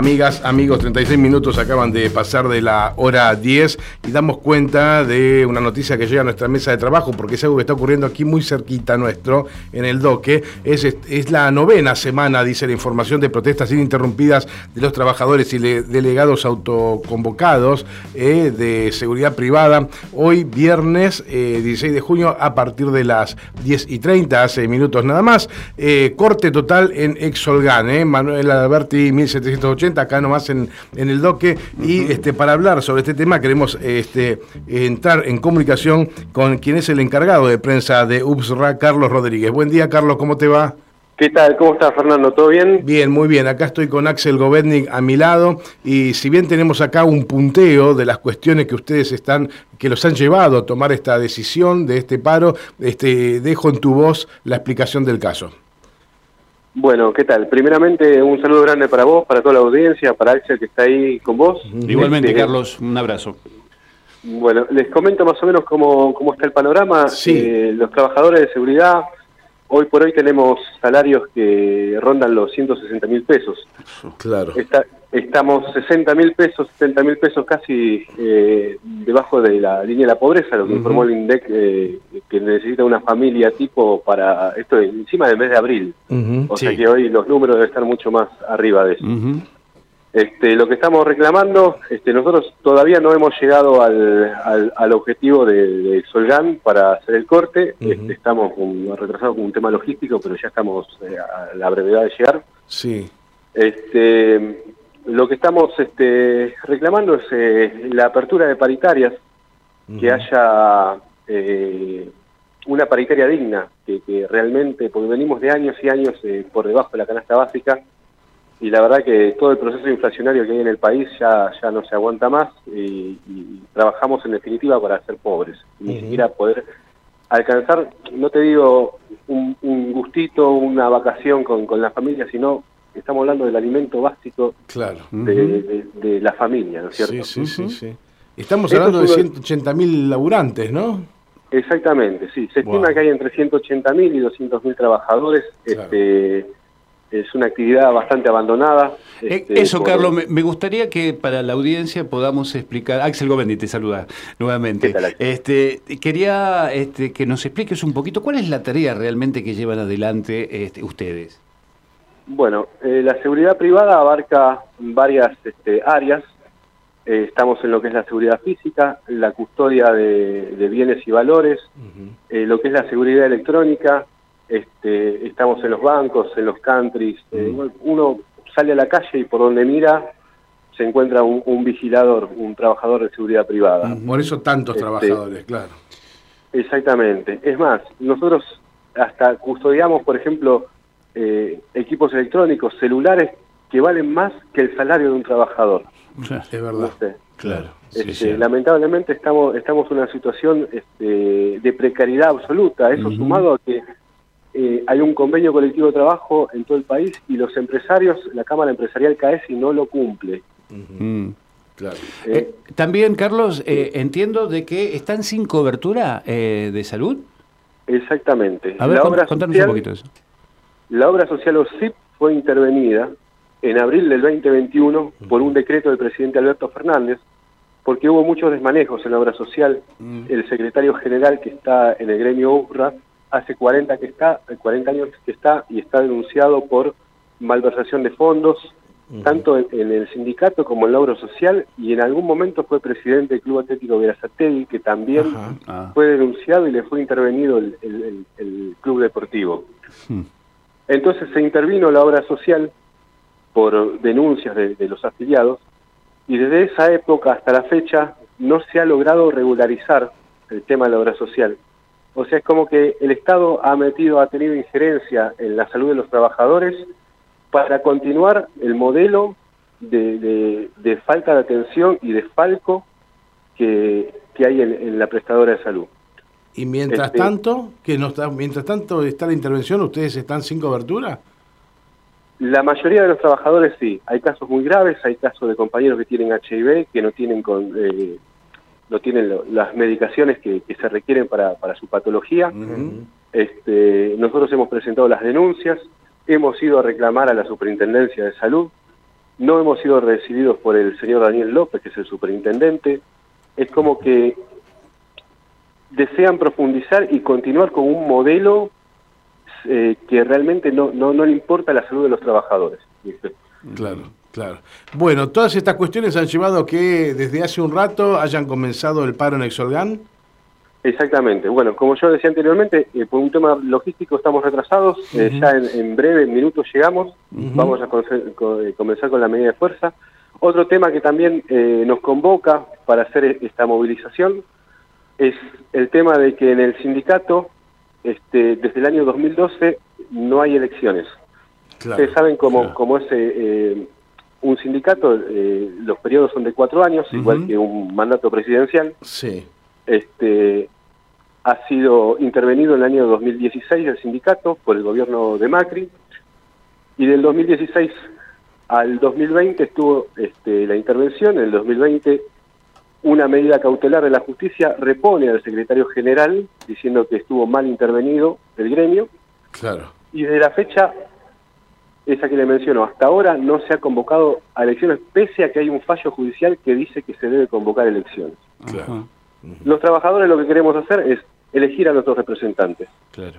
Amigas, amigos, 36 minutos acaban de pasar de la hora 10 y damos cuenta de una noticia que llega a nuestra mesa de trabajo, porque es algo que está ocurriendo aquí muy cerquita nuestro, en el doque. Es, es la novena semana, dice la información, de protestas ininterrumpidas de los trabajadores y delegados autoconvocados eh, de seguridad privada. Hoy, viernes 16 eh, de junio, a partir de las 10 y 30, hace minutos nada más. Eh, corte total en Exolgan, Manuel Alberti, 1780 acá nomás en, en el doque. Y este, para hablar sobre este tema queremos este, entrar en comunicación con quien es el encargado de prensa de UPSRA, Carlos Rodríguez. Buen día, Carlos, ¿cómo te va? ¿Qué tal? ¿Cómo estás, Fernando? ¿Todo bien? Bien, muy bien. Acá estoy con Axel Govetnik a mi lado y si bien tenemos acá un punteo de las cuestiones que ustedes están, que los han llevado a tomar esta decisión de este paro, este, dejo en tu voz la explicación del caso. Bueno, ¿qué tal? Primeramente, un saludo grande para vos, para toda la audiencia, para Axel que está ahí con vos. Igualmente, este, Carlos, un abrazo. Bueno, les comento más o menos cómo, cómo está el panorama. Sí. Eh, los trabajadores de seguridad, hoy por hoy tenemos salarios que rondan los 160 mil pesos. Claro. Está, estamos 60 mil pesos, 70 mil pesos casi eh, debajo de la línea de la pobreza, lo que informó el INDEC, eh, que necesita una familia tipo para esto encima del mes de abril. o sea que hoy los números deben estar mucho más arriba de eso. Este, lo que estamos reclamando, este, nosotros todavía no hemos llegado al, al, objetivo de, Solgan para hacer el corte. este, estamos retrasados con un tema logístico, pero ya estamos eh, a la brevedad de llegar. Sí. Este, lo que estamos este, reclamando es eh, la apertura de paritarias, que haya eh, una paritaria digna, que, realmente, porque venimos de años y años eh, por debajo de la canasta básica, y la verdad que todo el proceso inflacionario que hay en el país ya, ya no se aguanta más, y, trabajamos en definitiva para ser pobres, ni siquiera poder alcanzar, no te digo un, gustito, una vacación con, con la familia, sino estamos hablando del alimento básico claro. de, la familia, ¿no es cierto? Sí, sí, sí. Estamos hablando de 180.000 laburantes, ¿no? Exactamente, sí. Se estima que hay entre 180.000 y 200.000 trabajadores. Este, es una actividad bastante abandonada. Eh, este, eso, Carlos, me, gustaría que para la audiencia podamos explicar. Axel Govendi te saluda nuevamente. este, quería este, que nos expliques un poquito cuál es la tarea realmente que llevan adelante este, ustedes. Bueno, eh, la seguridad privada abarca varias este, áreas. Eh, estamos en lo que es la seguridad física, la custodia de, bienes y valores, eh, lo que es la seguridad electrónica, este, estamos en los bancos, en los countries. uno sale a la calle y por donde mira se encuentra un, vigilador, un trabajador de seguridad privada. Por eso tantos este, trabajadores, claro. Exactamente. Es más, nosotros hasta custodiamos, por ejemplo, eh, equipos electrónicos, celulares, que valen más que el salario de un trabajador. Es verdad. Claro. Este, lamentablemente estamos estamos en una situación este, de precariedad absoluta. Eso sumado a que eh, hay un convenio colectivo de trabajo en todo el país y los empresarios, la Cámara Empresarial y no lo cumple. Mm. Claro. Eh, también, Carlos, entiendo de que están sin cobertura de salud. Exactamente. A ver, contanos un poquito eso. La obra social OSIP fue intervenida en abril del 2021 por un decreto del presidente Alberto Fernández, porque hubo muchos desmanejos en la obra social. Mm. El secretario general que está en el gremio URRA hace 40, que está, 40 años que está y está denunciado por malversación de fondos, tanto en, el sindicato como en la obra social, y en algún momento fue presidente del Club Atlético Verazategui, que también ah. fue denunciado y le fue intervenido el, club deportivo. Hmm. Entonces se intervino la obra social por denuncias de, los afiliados y desde esa época hasta la fecha no se ha logrado regularizar el tema de la obra social. O sea, es como que el Estado ha metido, ha tenido injerencia en la salud de los trabajadores para continuar el modelo de, falta de atención y de falco que, hay en la prestadora de salud. Y mientras este, tanto, que no está, mientras tanto está la intervención, ¿ustedes están sin cobertura? La mayoría de los trabajadores sí. Hay casos muy graves, hay casos de compañeros que tienen HIV, que no tienen con, eh, no tienen las medicaciones que, se requieren para, su patología. este, nosotros hemos presentado las denuncias, hemos ido a reclamar a la Superintendencia de Salud, no hemos sido recibidos por el señor Daniel López, que es el superintendente. Es como que desean profundizar y continuar con un modelo eh, que realmente no, no, no le importa la salud de los trabajadores. Claro. Claro. Bueno, todas estas cuestiones han llevado a que desde hace un rato hayan comenzado el paro en Exolgan. Exactamente. Bueno, como yo decía anteriormente, eh, por un tema logístico estamos retrasados. Eh, ya en, breve, en minutos llegamos. Vamos a eh, comenzar con la medida de fuerza. Otro tema que también nos convoca para hacer e-, esta movilización es el tema de que en el sindicato, este, desde el año 2012, no hay elecciones. Ustedes saben cómo, cómo es un sindicato, eh, los periodos son de cuatro años, igual que un mandato presidencial. Sí. Este, ha sido intervenido en el año 2016 el sindicato por el gobierno de Macri y del 2016 al 2020 estuvo este, la intervención, en el 2020 una medida cautelar de la justicia repone al secretario general diciendo que estuvo mal intervenido el gremio. Claro. Y de la fecha esa que le menciono, hasta ahora no se ha convocado a elecciones, pese a que hay un fallo judicial que dice que se debe convocar elecciones. Los trabajadores lo que queremos hacer es elegir a nuestros representantes.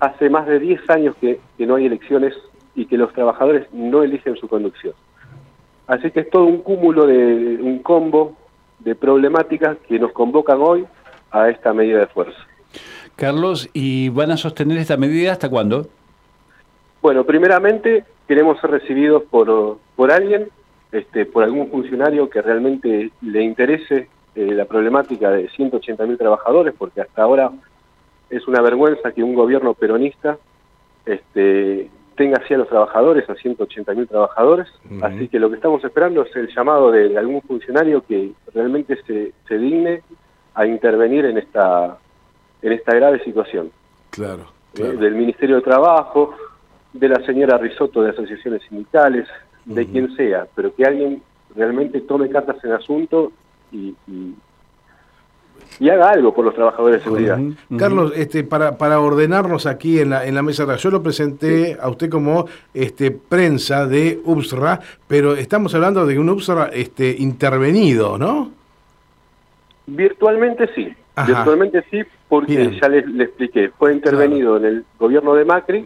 Hace más de 10 años que, no hay elecciones y que los trabajadores no eligen su conducción. Así que es todo un cúmulo de un combo de problemáticas que nos convocan hoy a esta medida de fuerza. Carlos, ¿y van a sostener esta medida hasta cuándo? Bueno, primeramente queremos ser recibidos por, por alguien, este, por algún funcionario que realmente le interese eh, la problemática de 180.000 trabajadores, porque hasta ahora es una vergüenza que un gobierno peronista este, tenga así a los trabajadores, a 180.000 trabajadores. Así que lo que estamos esperando es el llamado de, algún funcionario que realmente se, se digne a intervenir en esta, en esta grave situación. Claro. Eh, del Ministerio de Trabajo, de la señora Risotto de asociaciones sindicales, de quien sea, pero que alguien realmente tome cartas en asunto y, y, haga algo por los trabajadores de seguridad. Carlos, este, para, para ordenarnos aquí en la, en la mesa, yo lo presenté a usted como este, prensa de UPSRA, pero estamos hablando de un UPSRA este, intervenido, ¿no? Virtualmente sí, virtualmente sí, porque ya les, expliqué, fue intervenido en el gobierno de Macri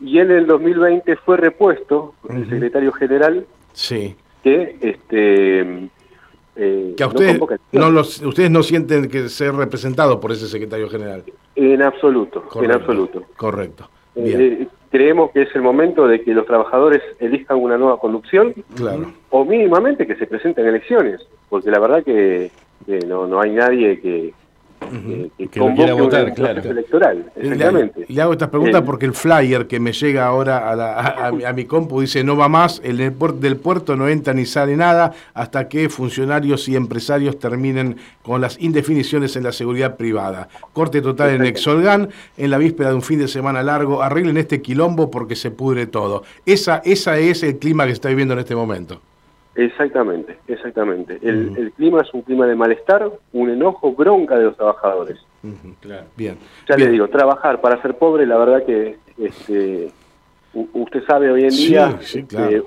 y en el 2020 fue repuesto por el secretario general sí. que este eh, que a ustedes no, los, ustedes no sienten que ser representados por ese secretario general. En absoluto en absoluto. correcto. Eh, creemos que es el momento de que los trabajadores elijan una nueva conducción claro. o mínimamente que se presenten elecciones porque la verdad que, no, no hay nadie que, que, quiera votar, claro. electoral, exactamente. Le, hago estas preguntas porque el flyer que me llega ahora a, a, mi, compu dice no va más, el del puerto no entra ni sale nada hasta que funcionarios y empresarios terminen con las indefiniciones en la seguridad privada. Corte total en Exolgan, en la víspera de un fin de semana largo, arreglen este quilombo porque se pudre todo. Esa, esa es el clima que se está viviendo en este momento. Exactamente, exactamente. El, clima es un clima de malestar, un enojo, bronca de los trabajadores. claro. Bien. Ya le digo, trabajar para ser pobre, la verdad que este, usted sabe hoy en día, este,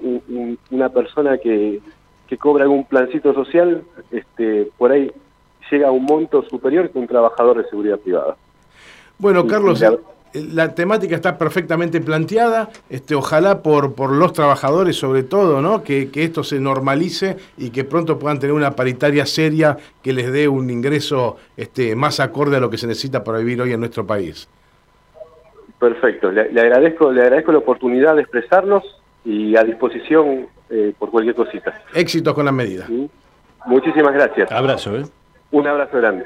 una persona que, que cobra algún plancito social, este, por ahí llega a un monto superior que un trabajador de seguridad privada. Bueno, Carlos, la temática está perfectamente planteada, este, ojalá por, por los trabajadores sobre todo, ¿no? Que, esto se normalice y que pronto puedan tener una paritaria seria que les dé un ingreso este, más acorde a lo que se necesita para vivir hoy en nuestro país. Perfecto, le, agradezco, le agradezco la oportunidad de expresarnos y a disposición eh, por cualquier cosita. Éxitos con la medida. Muchísimas gracias. Abrazo, ¿eh? Un abrazo grande.